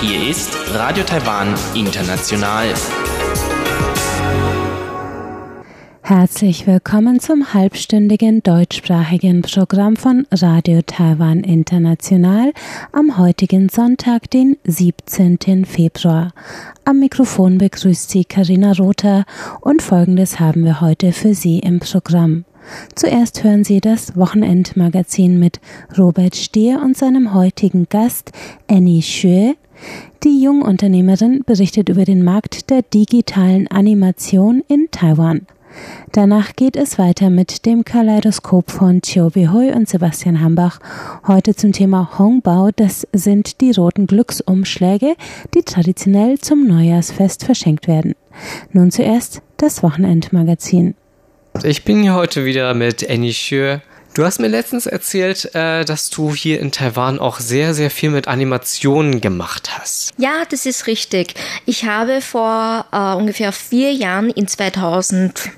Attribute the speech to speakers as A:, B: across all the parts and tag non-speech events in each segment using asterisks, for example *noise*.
A: Hier ist Radio Taiwan International.
B: Herzlich willkommen zum halbstündigen deutschsprachigen Programm von Radio Taiwan International am heutigen Sonntag, den 17. Februar. Am Mikrofon begrüßt Sie Karina Rother und Folgendes haben wir heute für Sie im Programm. Zuerst hören Sie das Wochenendmagazin mit Robert Stier und seinem heutigen Gast Annie Xue. Die Jungunternehmerin berichtet über den Markt der digitalen Animation in Taiwan. Danach geht es weiter mit dem Kaleidoskop von Chiu Hui und Sebastian Hambach. Heute zum Thema Hongbao. Das sind die roten Glücksumschläge, die traditionell zum Neujahrsfest verschenkt werden. Nun zuerst das Wochenendmagazin.
C: Ich bin hier heute wieder mit Annie Xue Du hast mir letztens erzählt, äh, dass du hier in Taiwan auch sehr, sehr viel mit Animationen gemacht hast.
D: Ja, das ist richtig. Ich habe vor äh, ungefähr vier Jahren in 2000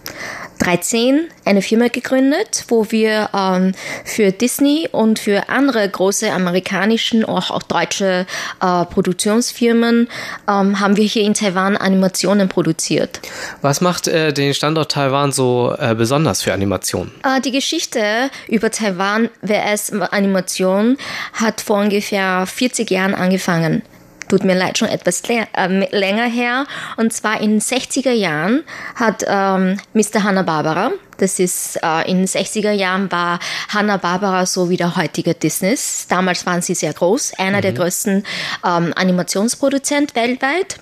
D: 13 eine Firma gegründet, wo wir ähm, für Disney und für andere große amerikanischen, auch, auch deutsche äh, Produktionsfirmen ähm, haben wir hier in Taiwan Animationen produziert.
C: Was macht äh, den Standort Taiwan so äh, besonders für Animationen?
D: Die Geschichte über Taiwan WS Animation hat vor ungefähr 40 Jahren angefangen tut mir leid, schon etwas äh, länger her. Und zwar in den 60er Jahren hat ähm, Mr. Hanna-Barbera, das ist äh, in den 60er Jahren war Hanna-Barbera so wie der heutige Disney. Damals waren sie sehr groß, einer mhm. der größten ähm, Animationsproduzenten weltweit.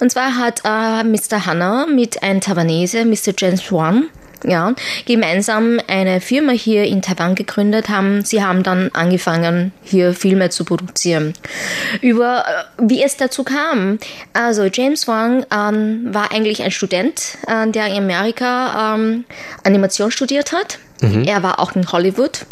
D: Und zwar hat äh, Mr. Hanna mit einem Taiwanese, Mr. James Wan, ja, gemeinsam eine Firma hier in Taiwan gegründet haben. Sie haben dann angefangen, hier Filme zu produzieren. Über äh, wie es dazu kam. Also James Wang ähm, war eigentlich ein Student, äh, der in Amerika ähm, Animation studiert hat. Mhm. Er war auch in Hollywood.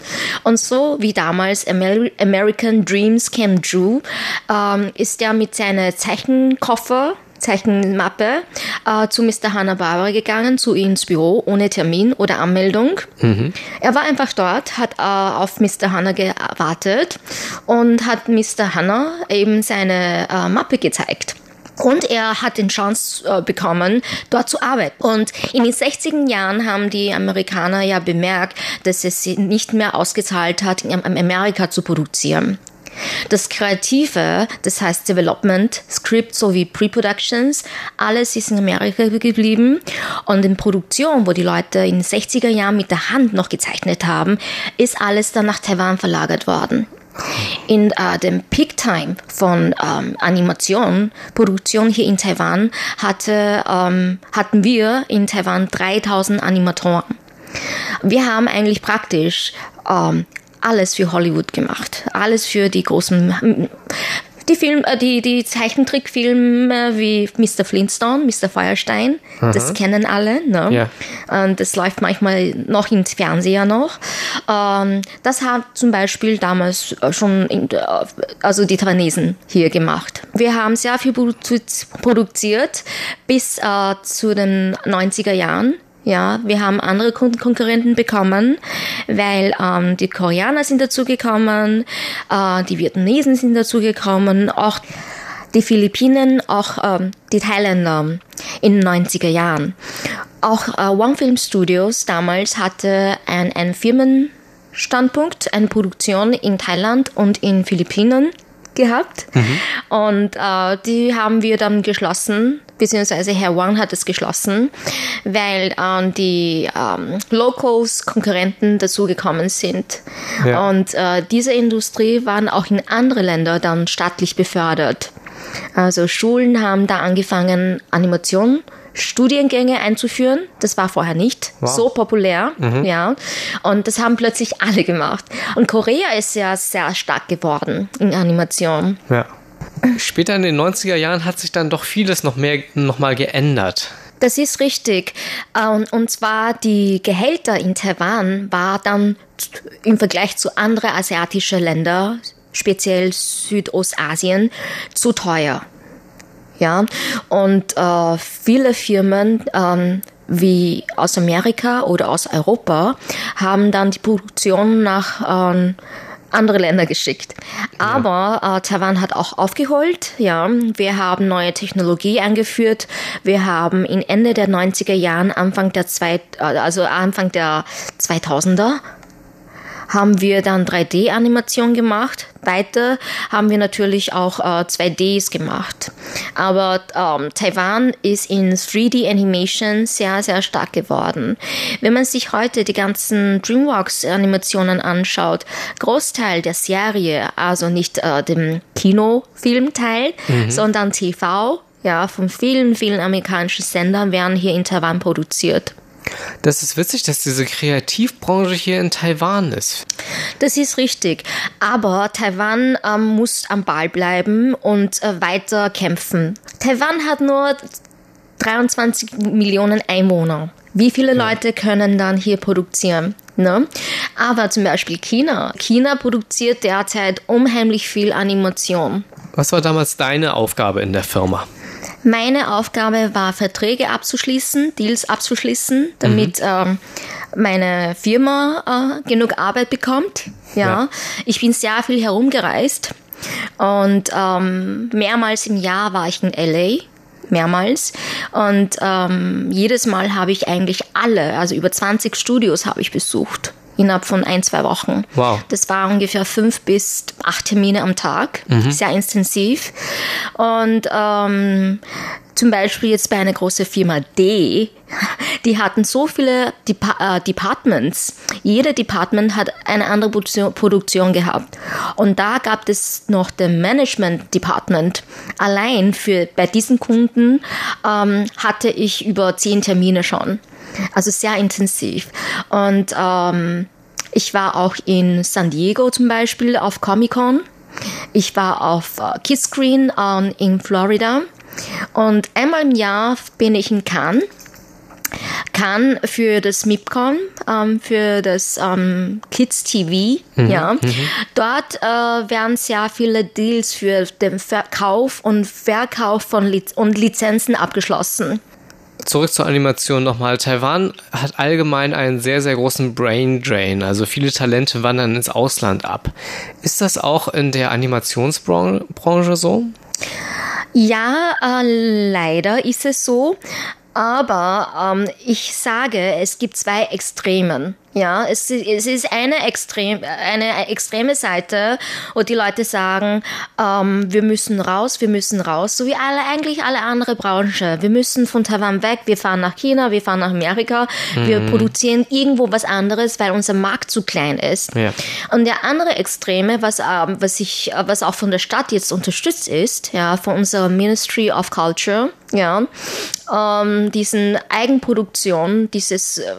D: Und so wie damals Amer American Dreams Came True, ähm, ist er mit seinem Zeichenkoffer Zeichenmappe äh, zu Mr. Hanna-Barbera gegangen, zu ihm ins Büro, ohne Termin oder Anmeldung. Mhm. Er war einfach dort, hat äh, auf Mr. Hanna gewartet und hat Mr. Hanna eben seine äh, Mappe gezeigt. Und er hat den Chance äh, bekommen, dort zu arbeiten. Und in den 60er Jahren haben die Amerikaner ja bemerkt, dass es sie nicht mehr ausgezahlt hat, in Amerika zu produzieren. Das Kreative, das heißt Development, Script sowie Pre-Productions, alles ist in Amerika geblieben. Und in Produktion, wo die Leute in den 60er Jahren mit der Hand noch gezeichnet haben, ist alles dann nach Taiwan verlagert worden. In äh, dem Peak Time von ähm, Animation, Produktion hier in Taiwan, hatte, ähm, hatten wir in Taiwan 3000 Animatoren. Wir haben eigentlich praktisch ähm, alles für Hollywood gemacht. Alles für die großen die Film, äh, die, die Zeichentrickfilme wie Mr. Flintstone, Mr. Feuerstein, Aha. das kennen alle. Ne? Ja. Und das läuft manchmal noch im Fernseher noch. Ähm, das hat zum Beispiel damals schon, in, äh, also die Taiwanesen hier gemacht. Wir haben sehr viel produziert bis äh, zu den 90er Jahren. Ja, wir haben andere Konkurrenten bekommen, weil ähm, die Koreaner sind dazugekommen, äh, die Vietnamesen sind dazugekommen, auch die Philippinen, auch ähm, die Thailänder in den 90er Jahren. Auch äh, One Film Studios damals hatte ein, ein Firmenstandpunkt, eine Produktion in Thailand und in Philippinen gehabt. Mhm. Und äh, die haben wir dann geschlossen, beziehungsweise Herr Wang hat es geschlossen, weil äh, die ähm, Locals, Konkurrenten dazugekommen sind. Ja. Und äh, diese Industrie waren auch in andere Länder dann staatlich befördert. Also Schulen haben da angefangen, Animation Studiengänge einzuführen. Das war vorher nicht wow. so populär, mhm. ja. Und das haben plötzlich alle gemacht. Und Korea ist ja sehr stark geworden in Animation.
C: Ja. Später in den 90er Jahren hat sich dann doch vieles noch mehr noch mal geändert.
D: Das ist richtig. Ähm, und zwar die Gehälter in Taiwan war dann im Vergleich zu anderen asiatischen Ländern, speziell Südostasien, zu teuer. Ja, und äh, viele Firmen ähm, wie aus Amerika oder aus Europa, haben dann die Produktion nach ähm, andere Länder geschickt. Aber äh, Taiwan hat auch aufgeholt. Ja, wir haben neue Technologie eingeführt. Wir haben in Ende der 90er Jahren, Anfang der zwei, äh, also Anfang der 2000er haben wir dann 3D-Animation gemacht. Weiter haben wir natürlich auch äh, 2Ds gemacht. Aber ähm, Taiwan ist in 3D-Animation sehr, sehr stark geworden. Wenn man sich heute die ganzen DreamWorks-Animationen anschaut, Großteil der Serie, also nicht äh, dem Kinofilmteil, mhm. sondern TV, ja, von vielen, vielen amerikanischen Sendern werden hier in Taiwan produziert.
C: Das ist witzig, dass diese Kreativbranche hier in Taiwan ist.
D: Das ist richtig. Aber Taiwan ähm, muss am Ball bleiben und äh, weiter kämpfen. Taiwan hat nur 23 Millionen Einwohner. Wie viele ja. Leute können dann hier produzieren? Ne? Aber zum Beispiel China. China produziert derzeit unheimlich viel Animation.
C: Was war damals deine Aufgabe in der Firma?
D: Meine Aufgabe war, Verträge abzuschließen, Deals abzuschließen, damit mhm. ähm, meine Firma äh, genug Arbeit bekommt. Ja. ja. ich bin sehr viel herumgereist und ähm, mehrmals im Jahr war ich in LA mehrmals. Und ähm, jedes Mal habe ich eigentlich alle, also über 20 Studios habe ich besucht innerhalb von ein, zwei Wochen.
C: Wow.
D: Das war ungefähr fünf bis acht Termine am Tag, mhm. sehr intensiv. Und ähm, zum Beispiel jetzt bei einer großen Firma D, die hatten so viele Dep äh, Departments. Jeder Department hat eine andere Produktion, Produktion gehabt. Und da gab es noch den Management Department. Allein für bei diesen Kunden ähm, hatte ich über zehn Termine schon. Also sehr intensiv. Und ähm, ich war auch in San Diego zum Beispiel auf Comic Con. Ich war auf uh, Kiss Screen um, in Florida. Und einmal im Jahr bin ich in Cannes. Cannes für das MIPCON, ähm, für das ähm, Kids TV. Mhm, ja. Mhm. Dort äh, werden sehr viele Deals für den Verkauf und Verkauf von Liz und Lizenzen abgeschlossen
C: zurück zur Animation nochmal. Taiwan hat allgemein einen sehr, sehr großen Brain Drain. Also viele Talente wandern ins Ausland ab. Ist das auch in der Animationsbranche so?
D: Ja, äh, leider ist es so. Aber ähm, ich sage, es gibt zwei Extremen. Ja, es, es ist eine, extrem, eine extreme Seite, wo die Leute sagen, ähm, wir müssen raus, wir müssen raus, so wie alle, eigentlich alle andere Branchen. Wir müssen von Taiwan weg, wir fahren nach China, wir fahren nach Amerika, mhm. wir produzieren irgendwo was anderes, weil unser Markt zu klein ist. Ja. Und der andere Extreme, was, ähm, was, ich, was auch von der Stadt jetzt unterstützt ist, ja, von unserer Ministry of Culture, ja, ähm, diesen Eigenproduktion, dieses äh,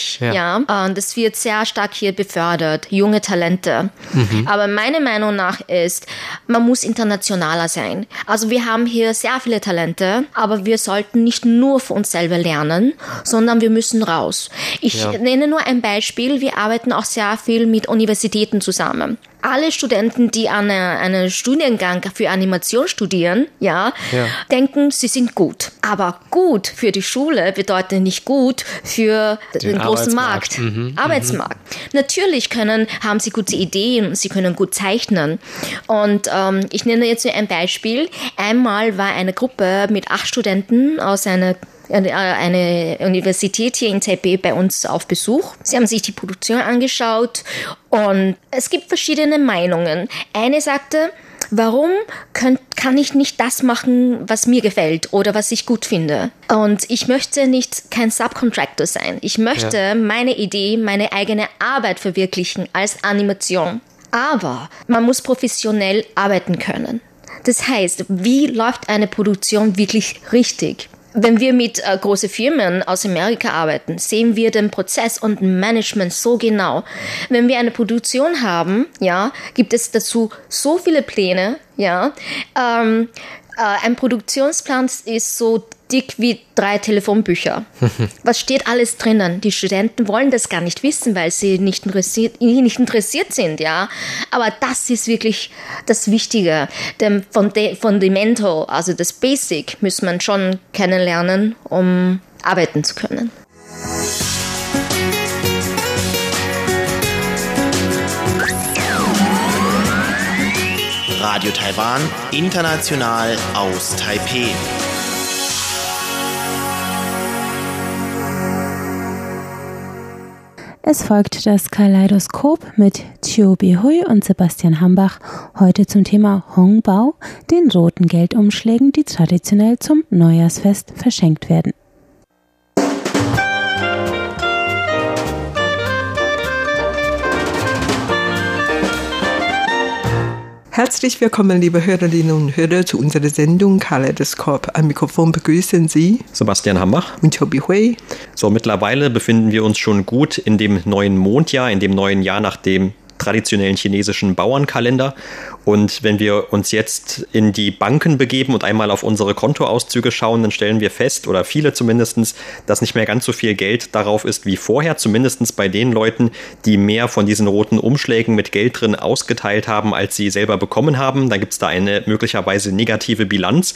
D: Wenchuang-Bereich, ja, ja äh, das wird sehr stark hier befördert, junge Talente. Mhm. Aber meine Meinung nach ist, man muss internationaler sein. Also wir haben hier sehr viele Talente, aber wir sollten nicht nur für uns selber lernen, sondern wir müssen raus. Ich ja. nenne nur ein Beispiel. Wir arbeiten auch sehr viel mit Universitäten zusammen alle Studenten, die an einem Studiengang für Animation studieren, ja, ja, denken, sie sind gut. Aber gut für die Schule bedeutet nicht gut für den, den großen Markt, mhm, mhm. Arbeitsmarkt. Mhm. Natürlich können, haben sie gute Ideen, sie können gut zeichnen. Und ähm, ich nenne jetzt ein Beispiel. Einmal war eine Gruppe mit acht Studenten aus einer eine Universität hier in Taipei bei uns auf Besuch. Sie haben sich die Produktion angeschaut und es gibt verschiedene Meinungen. Eine sagte, warum könnt, kann ich nicht das machen, was mir gefällt oder was ich gut finde? Und ich möchte nicht kein Subcontractor sein. Ich möchte ja. meine Idee, meine eigene Arbeit verwirklichen als Animation. Aber man muss professionell arbeiten können. Das heißt, wie läuft eine Produktion wirklich richtig? Wenn wir mit äh, großen Firmen aus Amerika arbeiten, sehen wir den Prozess und Management so genau. Wenn wir eine Produktion haben, ja, gibt es dazu so viele Pläne, ja. Ähm, äh, ein Produktionsplan ist so dick wie drei Telefonbücher. *laughs* Was steht alles drinnen? Die Studenten wollen das gar nicht wissen, weil sie nicht interessiert, nicht interessiert sind, ja. Aber das ist wirklich das Wichtige. Dem Fundamental, also das Basic, muss man schon kennenlernen, um arbeiten zu können.
A: Radio Taiwan, international aus Taipei.
B: Es folgt das Kaleidoskop mit Chiu Hui und Sebastian Hambach. Heute zum Thema Hongbao, den roten Geldumschlägen, die traditionell zum Neujahrsfest verschenkt werden.
E: Herzlich willkommen, liebe Hörerinnen und Hörer, zu unserer Sendung Kaleidoskop. Am Mikrofon begrüßen Sie
F: Sebastian Hambach
E: und Chobi Hui.
F: So, mittlerweile befinden wir uns schon gut in dem neuen Mondjahr, in dem neuen Jahr nach dem traditionellen chinesischen Bauernkalender. Und wenn wir uns jetzt in die Banken begeben und einmal auf unsere Kontoauszüge schauen, dann stellen wir fest, oder viele zumindest, dass nicht mehr ganz so viel Geld darauf ist wie vorher, zumindest bei den Leuten, die mehr von diesen roten Umschlägen mit Geld drin ausgeteilt haben, als sie selber bekommen haben. Da gibt es da eine möglicherweise negative Bilanz.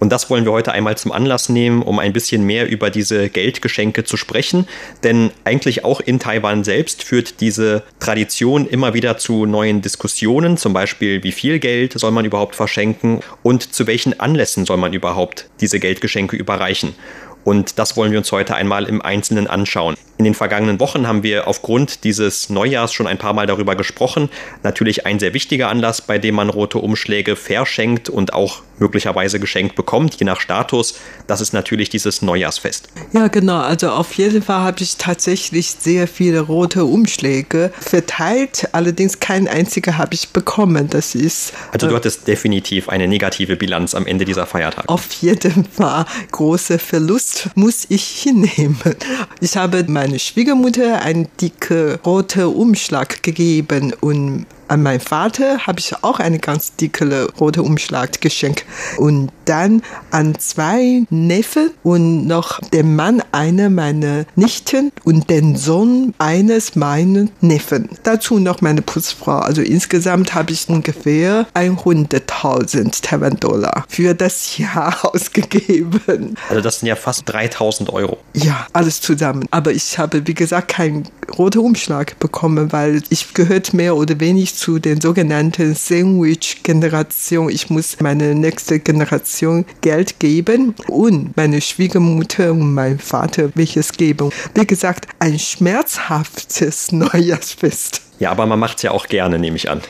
F: Und das wollen wir heute einmal zum Anlass nehmen, um ein bisschen mehr über diese Geldgeschenke zu sprechen. Denn eigentlich auch in Taiwan selbst führt diese Tradition immer wieder zu neuen Diskussionen, zum Beispiel wie viel Geld soll man überhaupt verschenken und zu welchen Anlässen soll man überhaupt diese Geldgeschenke überreichen. Und das wollen wir uns heute einmal im Einzelnen anschauen. In den vergangenen Wochen haben wir aufgrund dieses Neujahrs schon ein paar Mal darüber gesprochen. Natürlich ein sehr wichtiger Anlass, bei dem man rote Umschläge verschenkt und auch möglicherweise geschenkt bekommt, je nach Status. Das ist natürlich dieses Neujahrsfest.
E: Ja, genau. Also auf jeden Fall habe ich tatsächlich sehr viele rote Umschläge verteilt. Allerdings kein einziger habe ich bekommen. Das ist.
F: Also du äh, hattest definitiv eine negative Bilanz am Ende dieser Feiertage.
E: Auf jeden Fall großer Verlust muss ich hinnehmen. Ich habe meiner Schwiegermutter einen dicken roten Umschlag gegeben und an meinen Vater habe ich auch einen ganz dicken roten Umschlag geschenkt. Und dann an zwei Neffen und noch den Mann einer meiner Nichten und den Sohn eines meiner Neffen. Dazu noch meine Putzfrau. Also insgesamt habe ich ungefähr 100.000 Taiwan-Dollar für das Jahr *laughs* ausgegeben.
F: Also das sind ja fast 3000 Euro.
E: Ja, alles zusammen. Aber ich habe, wie gesagt, keinen roten Umschlag bekommen, weil ich gehört mehr oder weniger zu den sogenannten Sandwich-Generation. Ich muss meine nächste Generation Geld geben und meine Schwiegermutter und mein Vater welches geben. Wie gesagt, ein schmerzhaftes *laughs* Neujahrsfest.
F: Ja, aber man macht es ja auch gerne, nehme ich an.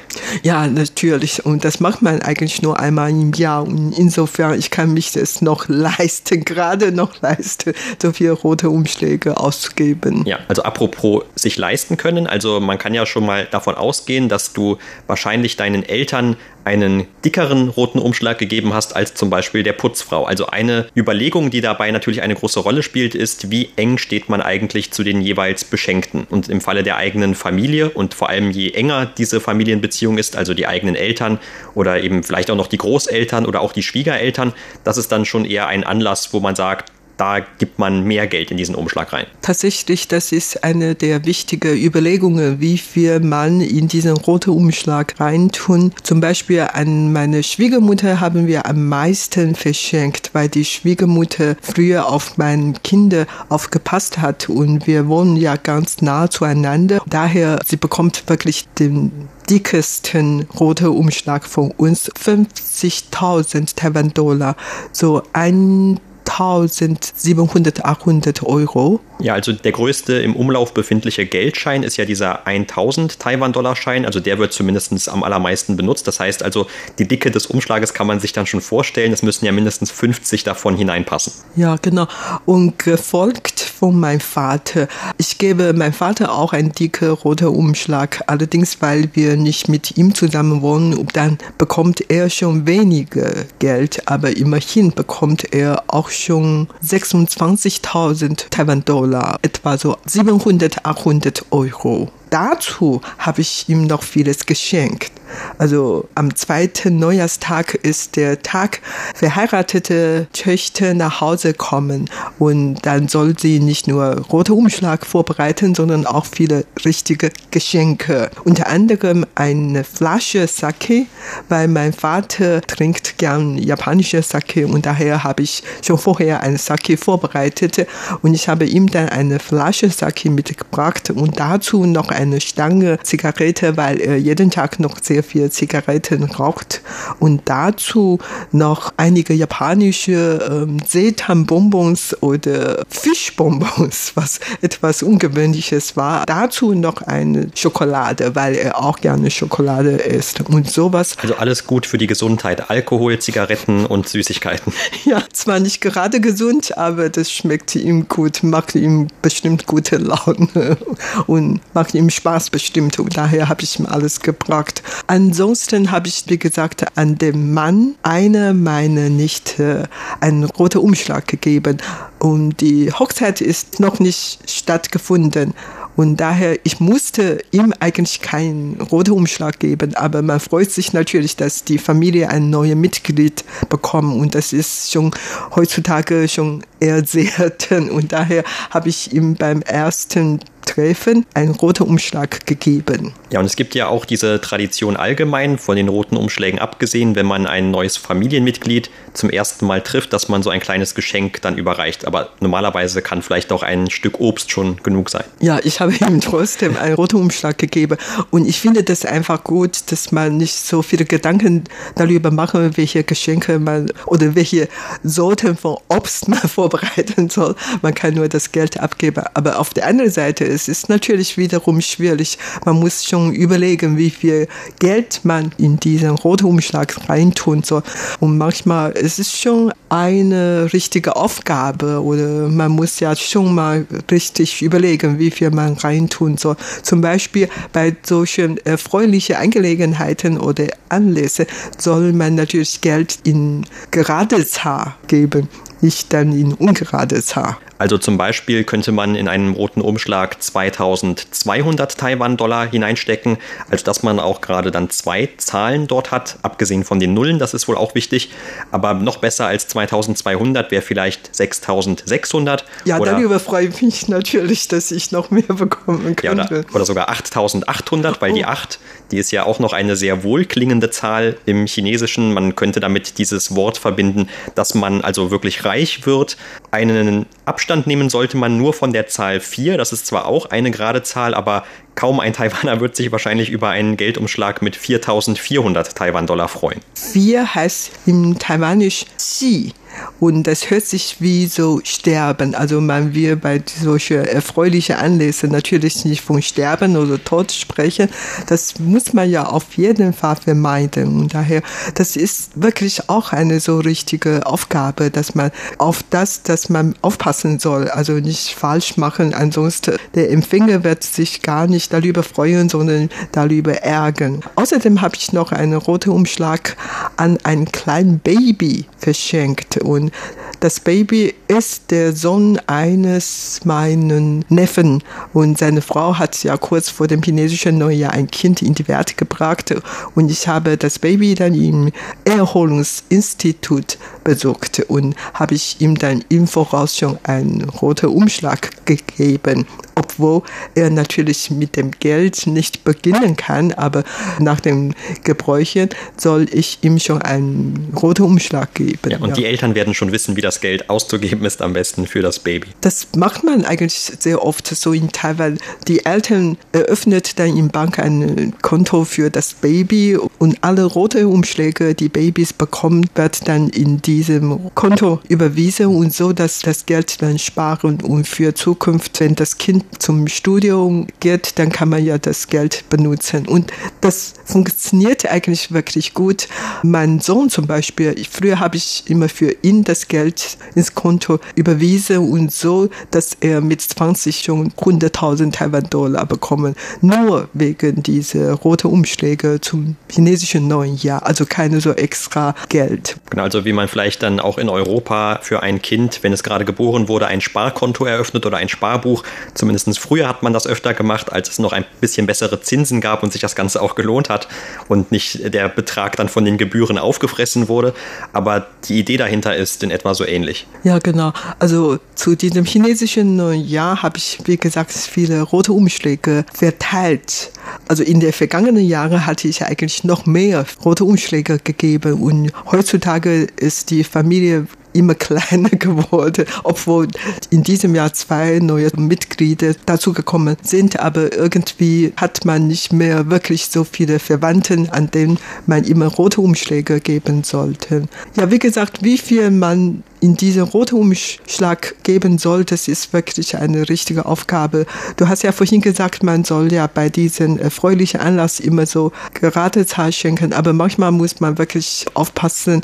E: Ja, natürlich. Und das macht man eigentlich nur einmal im Jahr. Und insofern, ich kann mich das noch *laughs* leisten, gerade noch leisten, so viele rote Umschläge auszugeben.
F: Ja, also apropos sich leisten können. Also man kann ja schon mal davon ausgehen, dass du wahrscheinlich deinen Eltern einen dickeren roten Umschlag gegeben hast als zum Beispiel der Putzfrau. Also eine Überlegung, die dabei natürlich eine große Rolle spielt, ist, wie eng steht man eigentlich zu den jeweils Beschenkten. Und im Falle der eigenen Familie und vor allem je enger diese Familienbeziehung ist, also die eigenen Eltern oder eben vielleicht auch noch die Großeltern oder auch die Schwiegereltern, das ist dann schon eher ein Anlass, wo man sagt, da gibt man mehr Geld in diesen Umschlag rein.
E: Tatsächlich, das ist eine der wichtigen Überlegungen, wie viel man in diesen roten Umschlag reintun. Zum Beispiel an meine Schwiegermutter haben wir am meisten verschenkt, weil die Schwiegermutter früher auf meine Kinder aufgepasst hat und wir wohnen ja ganz nah zueinander. Daher, sie bekommt wirklich den dickesten roten Umschlag von uns, 50.000 Taiwan-Dollar. So ein 1700, 800 Euro.
F: Ja, also der größte im Umlauf befindliche Geldschein ist ja dieser 1000 Taiwan-Dollar-Schein. Also der wird zumindest am allermeisten benutzt. Das heißt also, die Dicke des Umschlages kann man sich dann schon vorstellen. Es müssen ja mindestens 50 davon hineinpassen.
E: Ja, genau. Und gefolgt von meinem Vater. Ich gebe meinem Vater auch einen dicken roten Umschlag. Allerdings, weil wir nicht mit ihm zusammen wohnen, dann bekommt er schon weniger Geld. Aber immerhin bekommt er auch schon 26.000 Taiwan-Dollar, etwa so 700, 800 Euro. Dazu habe ich ihm noch vieles geschenkt. Also am zweiten Neujahrstag ist der Tag, verheiratete Töchter nach Hause kommen und dann soll sie nicht nur rote Umschlag vorbereiten, sondern auch viele richtige Geschenke. Unter anderem eine Flasche Sake, weil mein Vater trinkt gern japanische Sake und daher habe ich schon vorher eine Sake vorbereitet und ich habe ihm dann eine Flasche Sake mitgebracht und dazu noch eine Stange Zigarette, weil er jeden Tag noch sehr viel Zigaretten raucht und dazu noch einige japanische ähm, Seetan-Bonbons oder Fischbonbons, *laughs* was etwas Ungewöhnliches war. Dazu noch eine Schokolade, weil er auch gerne Schokolade isst und sowas.
F: Also alles gut für die Gesundheit. Alkohol, Zigaretten und Süßigkeiten. *laughs*
E: Ja, zwar nicht gerade gesund, aber das schmeckt ihm gut, macht ihm bestimmt gute Laune *laughs* und macht ihm Spaß bestimmt. Und daher habe ich ihm alles gebracht. Ansonsten habe ich, wie gesagt, an dem Mann eine meiner Nichte einen roten Umschlag gegeben. Und die Hochzeit ist noch nicht stattgefunden. Und daher, ich musste ihm eigentlich keinen roten Umschlag geben, aber man freut sich natürlich, dass die Familie ein neues Mitglied bekommt und das ist schon heutzutage schon eher selten und daher habe ich ihm beim ersten Treffen einen roten Umschlag gegeben.
F: Ja, und es gibt ja auch diese Tradition allgemein, von den roten Umschlägen abgesehen, wenn man ein neues Familienmitglied zum ersten Mal trifft, dass man so ein kleines Geschenk dann überreicht. Aber normalerweise kann vielleicht auch ein Stück Obst schon genug sein.
E: Ja, ich habe ihm trotzdem einen roten Umschlag gegeben. Und ich finde das einfach gut, dass man nicht so viele Gedanken darüber macht, welche Geschenke man oder welche Sorten von Obst *laughs* man vorbereiten soll. Man kann nur das Geld abgeben. Aber auf der anderen Seite es ist natürlich wiederum schwierig. Man muss schon überlegen, wie viel Geld man in diesen roten Umschlag reintun soll. Und manchmal ist es schon eine richtige Aufgabe oder man muss ja schon mal richtig überlegen, wie viel man reintun soll. Zum Beispiel bei solchen erfreulichen Angelegenheiten oder Anlässen soll man natürlich Geld in gerades Haar geben, nicht dann in ungerades Haar.
F: Also zum Beispiel könnte man in einen roten Umschlag 2200 Taiwan-Dollar hineinstecken, also dass man auch gerade dann zwei Zahlen dort hat, abgesehen von den Nullen, das ist wohl auch wichtig. Aber noch besser als 2200 wäre vielleicht 6600.
E: Ja, oder, darüber freue ich mich natürlich, dass ich noch mehr bekommen könnte.
F: Ja, oder, oder sogar 8800, weil oh. die 8, die ist ja auch noch eine sehr wohlklingende Zahl im Chinesischen. Man könnte damit dieses Wort verbinden, dass man also wirklich reich wird. Einen Abstand nehmen sollte man nur von der Zahl 4. Das ist zwar auch eine gerade Zahl, aber kaum ein Taiwaner wird sich wahrscheinlich über einen Geldumschlag mit 4400 Taiwan-Dollar freuen.
E: 4 heißt im Taiwanisch Xi. Und das hört sich wie so Sterben. Also man will bei solchen erfreulichen Anlässen natürlich nicht von Sterben oder Tod sprechen. Das muss man ja auf jeden Fall vermeiden. Und daher, das ist wirklich auch eine so richtige Aufgabe, dass man auf das, dass man aufpassen soll, also nicht falsch machen. Ansonsten der Empfänger wird sich gar nicht darüber freuen, sondern darüber ärgern. Außerdem habe ich noch einen roten Umschlag an ein kleines Baby verschenkt und das Baby ist der Sohn eines meinen Neffen und seine Frau hat ja kurz vor dem chinesischen Neujahr ein Kind in die Welt gebracht und ich habe das Baby dann im Erholungsinstitut besucht und habe ich ihm dann im Voraus schon einen roten Umschlag gegeben obwohl er natürlich mit dem Geld nicht beginnen kann, aber nach dem Gebräuchen soll ich ihm schon einen roten Umschlag geben.
F: Ja, und ja. die Eltern werden schon wissen, wie das Geld auszugeben ist am besten für das Baby.
E: Das macht man eigentlich sehr oft so in Taiwan. Die Eltern eröffnet dann im Bank ein Konto für das Baby und alle rote Umschläge, die Babys bekommen, wird dann in diesem Konto überwiesen und so, dass das Geld dann sparen und für Zukunft, wenn das Kind zum Studium geht, dann kann man ja das Geld benutzen. Und das funktioniert eigentlich wirklich gut. Mein Sohn zum Beispiel, früher habe ich immer für ihm das Geld ins Konto überwiesen und so, dass er mit 20 schon 100.000 Taiwan-Dollar bekommen. Nur wegen dieser roten Umschläge zum chinesischen neuen Jahr. Also keine so extra Geld.
F: Genau, also wie man vielleicht dann auch in Europa für ein Kind, wenn es gerade geboren wurde, ein Sparkonto eröffnet oder ein Sparbuch. Zumindest früher hat man das öfter gemacht, als es noch ein bisschen bessere Zinsen gab und sich das Ganze auch gelohnt hat und nicht der Betrag dann von den Gebühren aufgefressen wurde. Aber die Idee dahinter ist in etwa so ähnlich.
E: Ja, genau. Also zu diesem chinesischen Jahr habe ich, wie gesagt, viele rote Umschläge verteilt. Also in den vergangenen Jahren hatte ich eigentlich noch mehr rote Umschläge gegeben und heutzutage ist die Familie immer kleiner *laughs* geworden, obwohl in diesem Jahr zwei neue Mitglieder dazugekommen sind. Aber irgendwie hat man nicht mehr wirklich so viele Verwandten, an denen man immer rote Umschläge geben sollte. Ja, wie gesagt, wie viel man in diesen roten Umschlag geben soll, das ist wirklich eine richtige Aufgabe. Du hast ja vorhin gesagt, man soll ja bei diesen erfreulichen Anlass immer so gerade Zahl schenken, aber manchmal muss man wirklich aufpassen,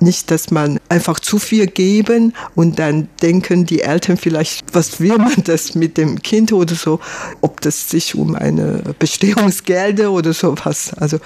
E: nicht, dass man einfach zu viel geben und dann denken die Eltern vielleicht, was will man das mit dem Kind oder so, ob das sich um eine Bestehungsgelder oder sowas. Also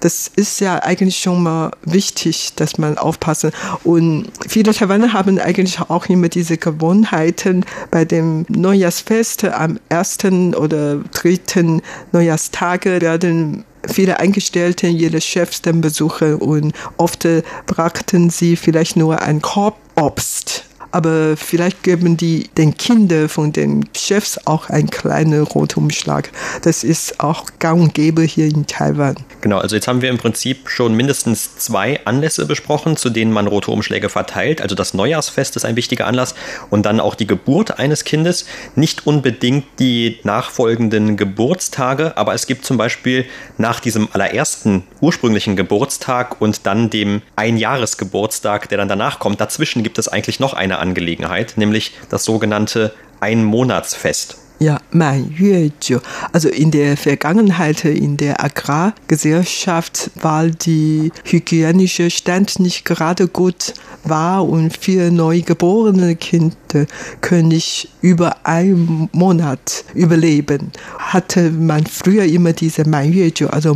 E: das ist ja eigentlich schon mal wichtig, dass man aufpassen. Und viele Taiwaner haben eigentlich auch immer diese Gewohnheiten bei dem Neujahrsfest am ersten oder dritten Neujahrstage werden viele Eingestellte ihre Chefs dann besuchen und oft brachten sie vielleicht nur ein Korb Obst aber vielleicht geben die den Kindern von den Chefs auch einen kleinen Rotumschlag. Das ist auch gang und gäbe hier in Taiwan.
F: Genau, also jetzt haben wir im Prinzip schon mindestens zwei Anlässe besprochen, zu denen man rote Umschläge verteilt. Also das Neujahrsfest ist ein wichtiger Anlass und dann auch die Geburt eines Kindes. Nicht unbedingt die nachfolgenden Geburtstage, aber es gibt zum Beispiel nach diesem allerersten ursprünglichen Geburtstag und dann dem Einjahresgeburtstag, der dann danach kommt, dazwischen gibt es eigentlich noch eine Angelegenheit, nämlich das sogenannte Einmonatsfest.
E: Ja, Manjuejiu. Also in der Vergangenheit in der Agrargesellschaft war die hygienische Stand nicht gerade gut war und vier neugeborene Kinder können nicht über einen Monat überleben. Hatte man früher immer diese Manjuejiu, also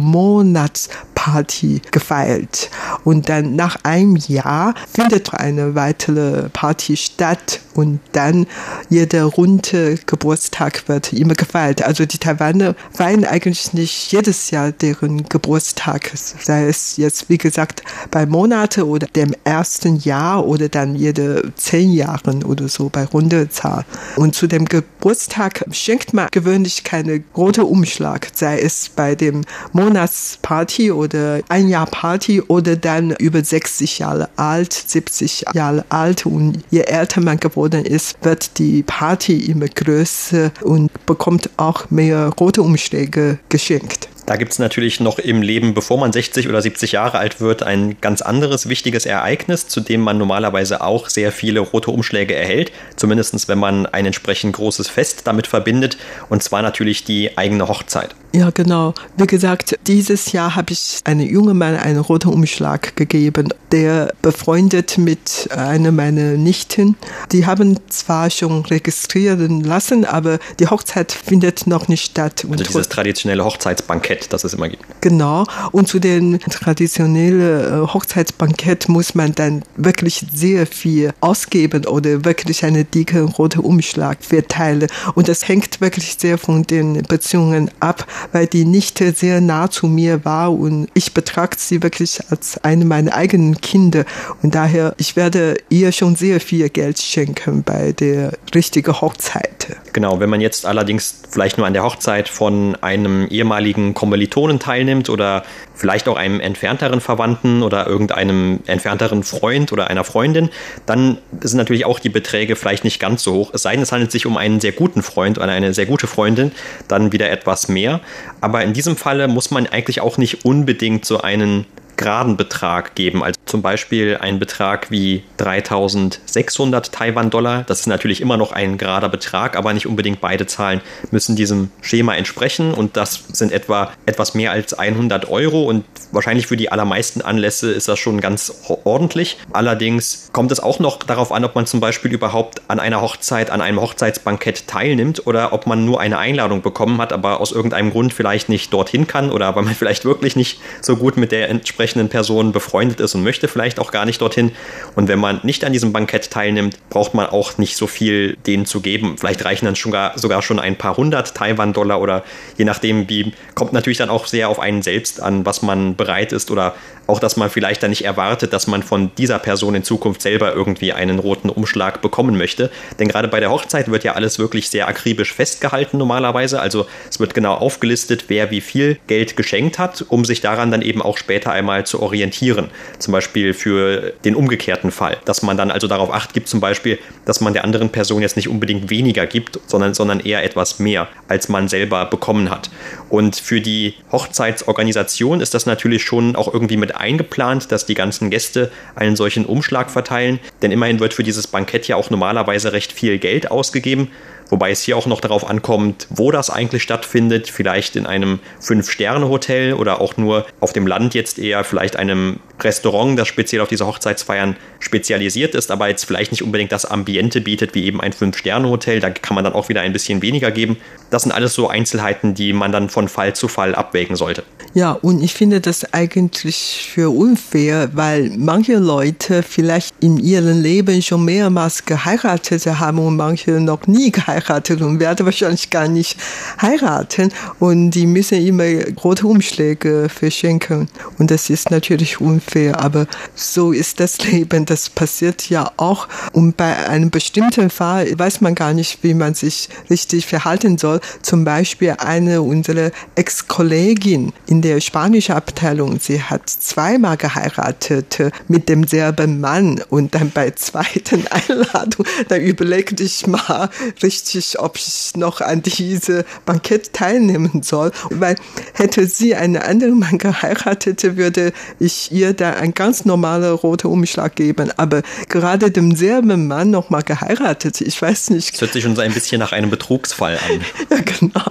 E: Monatsparty gefeiert. Und dann nach einem Jahr findet eine weitere Party statt und dann jeder runde Geburtstag wird immer gefeiert. Also die Taiwaner feiern eigentlich nicht jedes Jahr deren Geburtstag, sei es jetzt wie gesagt bei Monate oder dem ersten Jahr oder dann jede zehn Jahren oder so bei runde Zahl. Und zu dem Geburtstag schenkt man gewöhnlich keine rote Umschlag, sei es bei dem Monatsparty oder ein Jahr Party oder dann über 60 Jahre alt, 70 Jahre alt und je älter man geworden ist, wird die Party immer größer und bekommt auch mehr rote Umschläge geschenkt.
F: Da gibt es natürlich noch im Leben, bevor man 60 oder 70 Jahre alt wird, ein ganz anderes wichtiges Ereignis, zu dem man normalerweise auch sehr viele rote Umschläge erhält. Zumindest wenn man ein entsprechend großes Fest damit verbindet. Und zwar natürlich die eigene Hochzeit.
E: Ja, genau. Wie gesagt, dieses Jahr habe ich einem jungen Mann einen roten Umschlag gegeben, der befreundet mit einer meiner Nichten. Die haben zwar schon registrieren lassen, aber die Hochzeit findet noch nicht statt.
F: Also dieses traditionelle Hochzeitsbankett, das es immer gibt.
E: Genau. Und zu den traditionellen äh, Hochzeitsbankett muss man dann wirklich sehr viel ausgeben oder wirklich einen dicken roten Umschlag verteilen. Und das hängt wirklich sehr von den Beziehungen ab weil die Nichte sehr nah zu mir war und ich betrachte sie wirklich als eine meiner eigenen Kinder und daher ich werde ihr schon sehr viel Geld schenken bei der richtigen Hochzeit.
F: Genau, wenn man jetzt allerdings vielleicht nur an der Hochzeit von einem ehemaligen Kommilitonen teilnimmt oder vielleicht auch einem entfernteren Verwandten oder irgendeinem entfernteren Freund oder einer Freundin, dann sind natürlich auch die Beträge vielleicht nicht ganz so hoch. Es sei denn, es handelt sich um einen sehr guten Freund oder eine sehr gute Freundin, dann wieder etwas mehr. Aber in diesem Falle muss man eigentlich auch nicht unbedingt so einen geraden Betrag geben. Also zum Beispiel ein Betrag wie 3600 Taiwan-Dollar. Das ist natürlich immer noch ein gerader Betrag, aber nicht unbedingt beide Zahlen müssen diesem Schema entsprechen. Und das sind etwa etwas mehr als 100 Euro. Und wahrscheinlich für die allermeisten Anlässe ist das schon ganz ordentlich. Allerdings kommt es auch noch darauf an, ob man zum Beispiel überhaupt an einer Hochzeit, an einem Hochzeitsbankett teilnimmt oder ob man nur eine Einladung bekommen hat, aber aus irgendeinem Grund vielleicht nicht dorthin kann oder weil man *laughs* vielleicht wirklich nicht so gut mit der entsprechenden Person befreundet ist und möchte vielleicht auch gar nicht dorthin. Und wenn man nicht an diesem Bankett teilnimmt, braucht man auch nicht so viel denen zu geben. Vielleicht reichen dann sogar, sogar schon ein paar hundert Taiwan-Dollar oder je nachdem, wie, kommt natürlich dann auch sehr auf einen selbst an, was man bereit ist oder auch, dass man vielleicht dann nicht erwartet, dass man von dieser Person in Zukunft selber irgendwie einen roten Umschlag bekommen möchte. Denn gerade bei der Hochzeit wird ja alles wirklich sehr akribisch festgehalten normalerweise. Also es wird genau aufgelistet, wer wie viel Geld geschenkt hat, um sich daran dann eben auch später einmal zu orientieren. Zum Beispiel für den umgekehrten Fall, dass man dann also darauf acht gibt, zum Beispiel, dass man der anderen Person jetzt nicht unbedingt weniger gibt, sondern, sondern eher etwas mehr, als man selber bekommen hat. Und für die Hochzeitsorganisation ist das natürlich schon auch irgendwie mit eingeplant, dass die ganzen Gäste einen solchen Umschlag verteilen. Denn immerhin wird für dieses Bankett ja auch normalerweise recht viel Geld ausgegeben. Wobei es hier auch noch darauf ankommt, wo das eigentlich stattfindet. Vielleicht in einem Fünf-Sterne-Hotel oder auch nur auf dem Land jetzt eher vielleicht einem Restaurant, das speziell auf diese Hochzeitsfeiern spezialisiert ist, aber jetzt vielleicht nicht unbedingt das Ambiente bietet wie eben ein Fünf-Sterne-Hotel. Da kann man dann auch wieder ein bisschen weniger geben. Das sind alles so Einzelheiten, die man dann von Fall zu Fall abwägen sollte.
E: Ja, und ich finde das eigentlich für unfair, weil manche Leute vielleicht in ihrem Leben schon mehrmals geheiratet haben und manche noch nie geheiratet und werden wahrscheinlich gar nicht heiraten. Und die müssen immer rote Umschläge verschenken. Und das ist natürlich unfair, aber so ist das Leben. Das passiert ja auch. Und bei einem bestimmten Fall weiß man gar nicht, wie man sich richtig verhalten soll. Zum Beispiel eine unserer Ex-Kollegin in der spanischen Abteilung, sie hat zweimal geheiratet mit demselben Mann und dann bei zweiten *laughs* Einladung, da überlegte ich mal richtig, ob ich noch an diese Bankett teilnehmen soll, weil hätte sie einen anderen Mann geheiratet, würde ich ihr da ein ganz normaler roter Umschlag geben, aber gerade demselben Mann noch mal geheiratet, ich weiß nicht.
F: Das hört sich schon so ein bisschen nach einem Betrugsfall an. *laughs*
E: ja, genau.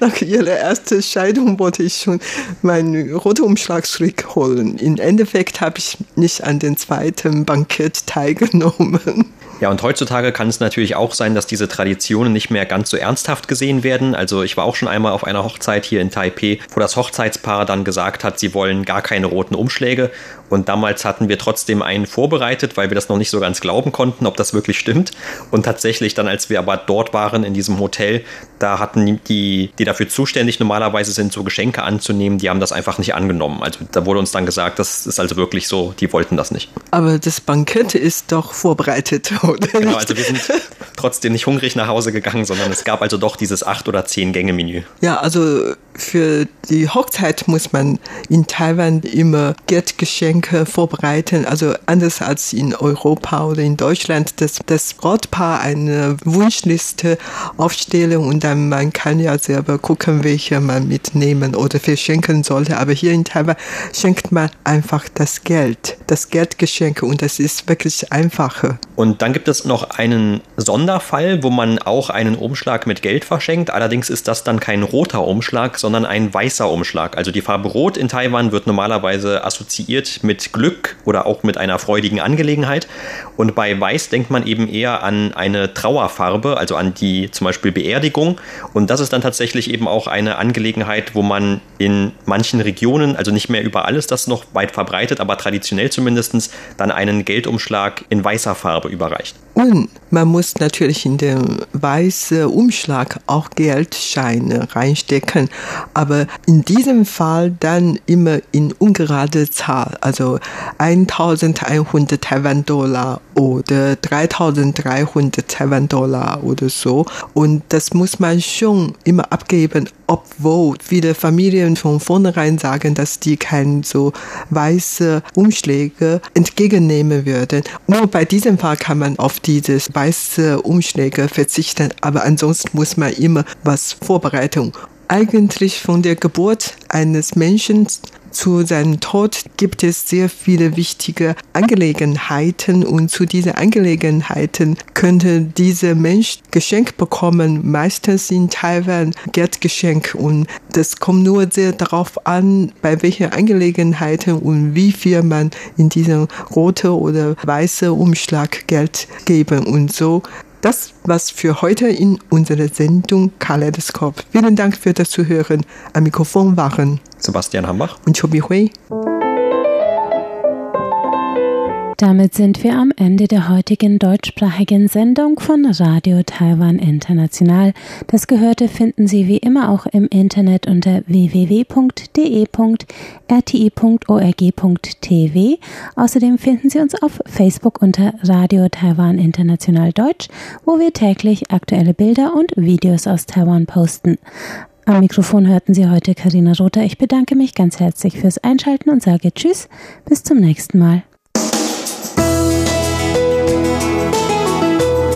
E: Nach ihrer ersten Scheidung wollte ich schon meinen roten Umschlag zurückholen. Im Endeffekt habe ich nicht an den zweiten Bankett teilgenommen.
F: Ja, und heutzutage kann es natürlich auch sein, dass diese Traditionen nicht mehr ganz so ernsthaft gesehen werden. Also ich war auch schon einmal auf einer Hochzeit hier in Taipei, wo das Hochzeitspaar dann gesagt hat, sie wollen gar keine roten Umschläge. Und damals hatten wir trotzdem einen vorbereitet, weil wir das noch nicht so ganz glauben konnten, ob das wirklich stimmt. Und tatsächlich dann, als wir aber dort waren in diesem Hotel, da hatten die, die dafür zuständig normalerweise sind, so Geschenke anzunehmen, die haben das einfach nicht angenommen. Also da wurde uns dann gesagt, das ist also wirklich so, die wollten das nicht.
E: Aber das Bankett ist doch vorbereitet, *laughs* oder?
F: Genau, also wir sind trotzdem nicht hungrig nach Hause gegangen, sondern es gab also doch dieses acht oder zehn Gänge Menü.
E: Ja, also für die Hochzeit muss man in Taiwan immer Geldgeschenke vorbereiten. Also anders als in Europa oder in Deutschland, dass das Brautpaar eine Wunschliste aufstellen und dann man kann ja selber gucken, welche man mitnehmen oder verschenken sollte. Aber hier in Taiwan schenkt man einfach das Geld, das Geldgeschenk und das ist wirklich einfacher.
F: Und dann gibt es noch einen Sonderfall, wo man auch einen Umschlag mit Geld verschenkt. Allerdings ist das dann kein roter Umschlag, sondern ein weißer Umschlag. Also die Farbe Rot in Taiwan wird normalerweise assoziiert mit Glück oder auch mit einer freudigen Angelegenheit. Und bei Weiß denkt man eben eher an eine Trauerfarbe, also an die zum Beispiel Beerdigung. Und das ist dann tatsächlich eben auch eine Angelegenheit, wo man in manchen Regionen, also nicht mehr überall ist das noch weit verbreitet, aber traditionell zumindest, dann einen Geldumschlag in weißer Farbe überreicht.
E: Und man muss natürlich in den weißen Umschlag auch Geldscheine reinstecken, aber in diesem Fall dann immer in ungerade Zahl, also 1100 Taiwan-Dollar oder 3300 Taiwan-Dollar oder so. Und das muss man schon immer abgeben, obwohl viele Familien von vornherein sagen, dass die keine so weiße Umschläge entgegennehmen würden. Nur bei diesem Fall kann man auf diese weiße Umschläge verzichten, aber ansonsten muss man immer was vorbereiten. Eigentlich von der Geburt eines Menschen zu seinem Tod gibt es sehr viele wichtige Angelegenheiten und zu diesen Angelegenheiten könnte dieser Mensch Geschenk bekommen, meistens in Taiwan Geldgeschenk und das kommt nur sehr darauf an, bei welchen Angelegenheiten und wie viel man in diesen roten oder weißen Umschlag Geld geben. Und so das was für heute in unserer Sendung Kaleidoskop. Vielen Dank für das Zuhören. Am Mikrofon waren
F: Sebastian Hambach
E: und Chobi Hui.
B: Damit sind wir am Ende der heutigen deutschsprachigen Sendung von Radio Taiwan International. Das Gehörte finden Sie wie immer auch im Internet unter www.de.rti.org.tv. Außerdem finden Sie uns auf Facebook unter Radio Taiwan International Deutsch, wo wir täglich aktuelle Bilder und Videos aus Taiwan posten. Am Mikrofon hörten Sie heute Karina Rother. Ich bedanke mich ganz herzlich fürs Einschalten und sage Tschüss, bis zum nächsten Mal.